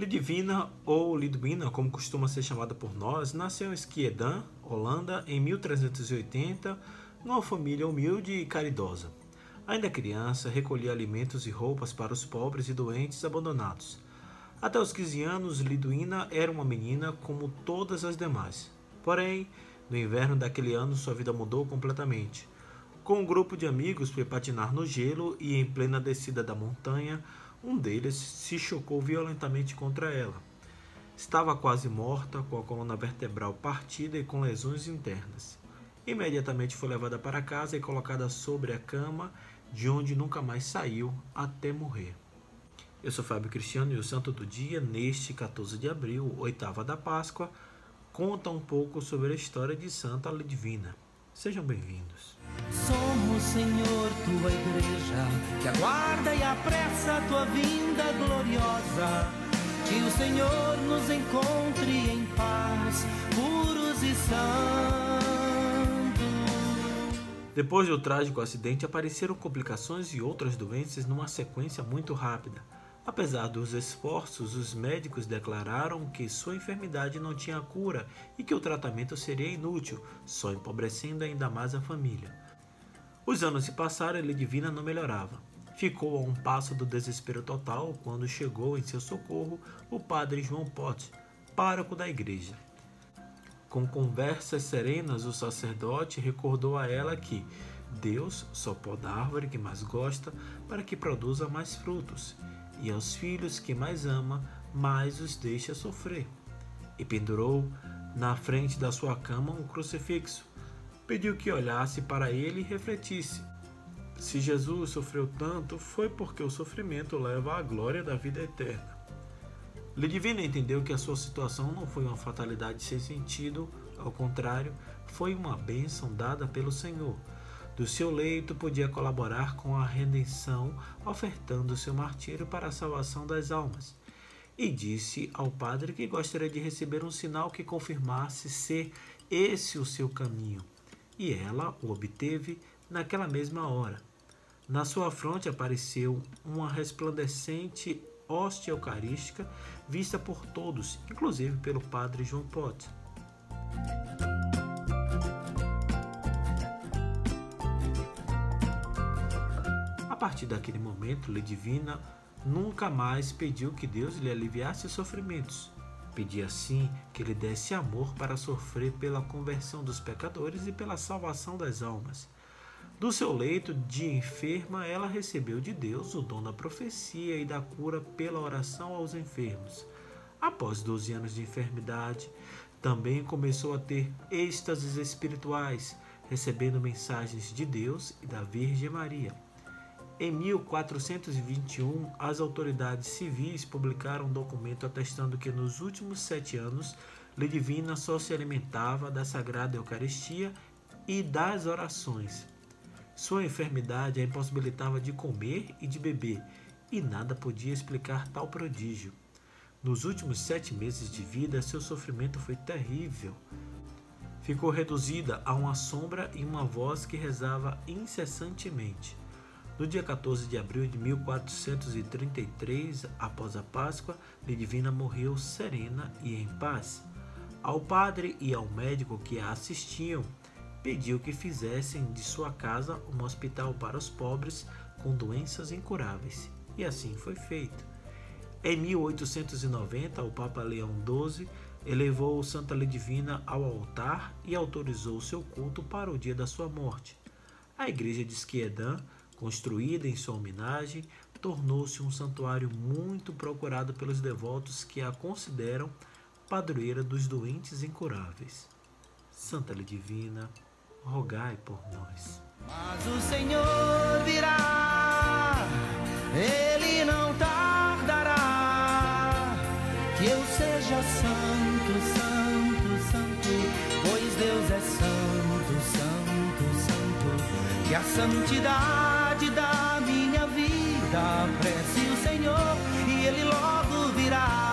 Lidivina, ou Lidwina, como costuma ser chamada por nós, nasceu em Schiedam, Holanda, em 1380, numa família humilde e caridosa. Ainda criança, recolhia alimentos e roupas para os pobres e doentes abandonados. Até os 15 anos, Lidwina era uma menina como todas as demais. Porém, no inverno daquele ano, sua vida mudou completamente. Com um grupo de amigos foi patinar no gelo e, em plena descida da montanha, um deles se chocou violentamente contra ela. Estava quase morta, com a coluna vertebral partida e com lesões internas. Imediatamente foi levada para casa e colocada sobre a cama, de onde nunca mais saiu até morrer. Eu sou Fábio Cristiano e o Santo do Dia, neste 14 de abril, oitava da Páscoa, conta um pouco sobre a história de Santa Lidvina. Sejam bem-vindos. Somos, Senhor, tua igreja, que aguarda e apressa a tua vinda gloriosa. Que o Senhor nos encontre em paz, puros e santos. Depois do trágico acidente, apareceram complicações e outras doenças numa sequência muito rápida. Apesar dos esforços, os médicos declararam que sua enfermidade não tinha cura e que o tratamento seria inútil, só empobrecendo ainda mais a família. Os anos se passaram e Lidivina não melhorava. Ficou a um passo do desespero total quando chegou em seu socorro o padre João Pote, pároco da igreja. Com conversas serenas, o sacerdote recordou a ela que Deus só poda a árvore que mais gosta para que produza mais frutos e aos filhos que mais ama, mais os deixa sofrer. E pendurou na frente da sua cama um crucifixo. Pediu que olhasse para ele e refletisse. Se Jesus sofreu tanto, foi porque o sofrimento leva à glória da vida eterna. Lidivina entendeu que a sua situação não foi uma fatalidade sem sentido, ao contrário, foi uma bênção dada pelo Senhor do seu leito podia colaborar com a redenção, ofertando seu martírio para a salvação das almas. E disse ao padre que gostaria de receber um sinal que confirmasse ser esse o seu caminho. E ela o obteve naquela mesma hora. Na sua fronte apareceu uma resplandecente hóstia eucarística vista por todos, inclusive pelo padre João Pote. partir daquele momento, Ledivina nunca mais pediu que Deus lhe aliviasse os sofrimentos. Pedia sim que lhe desse amor para sofrer pela conversão dos pecadores e pela salvação das almas. Do seu leito de enferma, ela recebeu de Deus o dom da profecia e da cura pela oração aos enfermos. Após 12 anos de enfermidade, também começou a ter êxtases espirituais, recebendo mensagens de Deus e da Virgem Maria. Em 1421, as autoridades civis publicaram um documento atestando que nos últimos sete anos, Lidivina só se alimentava da Sagrada Eucaristia e das orações. Sua enfermidade a impossibilitava de comer e de beber, e nada podia explicar tal prodígio. Nos últimos sete meses de vida, seu sofrimento foi terrível. Ficou reduzida a uma sombra e uma voz que rezava incessantemente. No dia 14 de abril de 1433, após a Páscoa, Lidivina morreu serena e em paz. Ao padre e ao médico que a assistiam, pediu que fizessem de sua casa um hospital para os pobres com doenças incuráveis, e assim foi feito. Em 1890, o Papa Leão XII elevou Santa Lidivina ao altar e autorizou seu culto para o dia da sua morte. A igreja de Schiedam construída em sua homenagem, tornou-se um santuário muito procurado pelos devotos que a consideram padroeira dos doentes incuráveis. Santa Lidivina, rogai por nós. Mas o Senhor virá, ele não tardará, que eu seja santo, santo, santo, pois Deus é santo, santo, santo, que a santidade da minha vida. Prece o Senhor e Ele logo virá.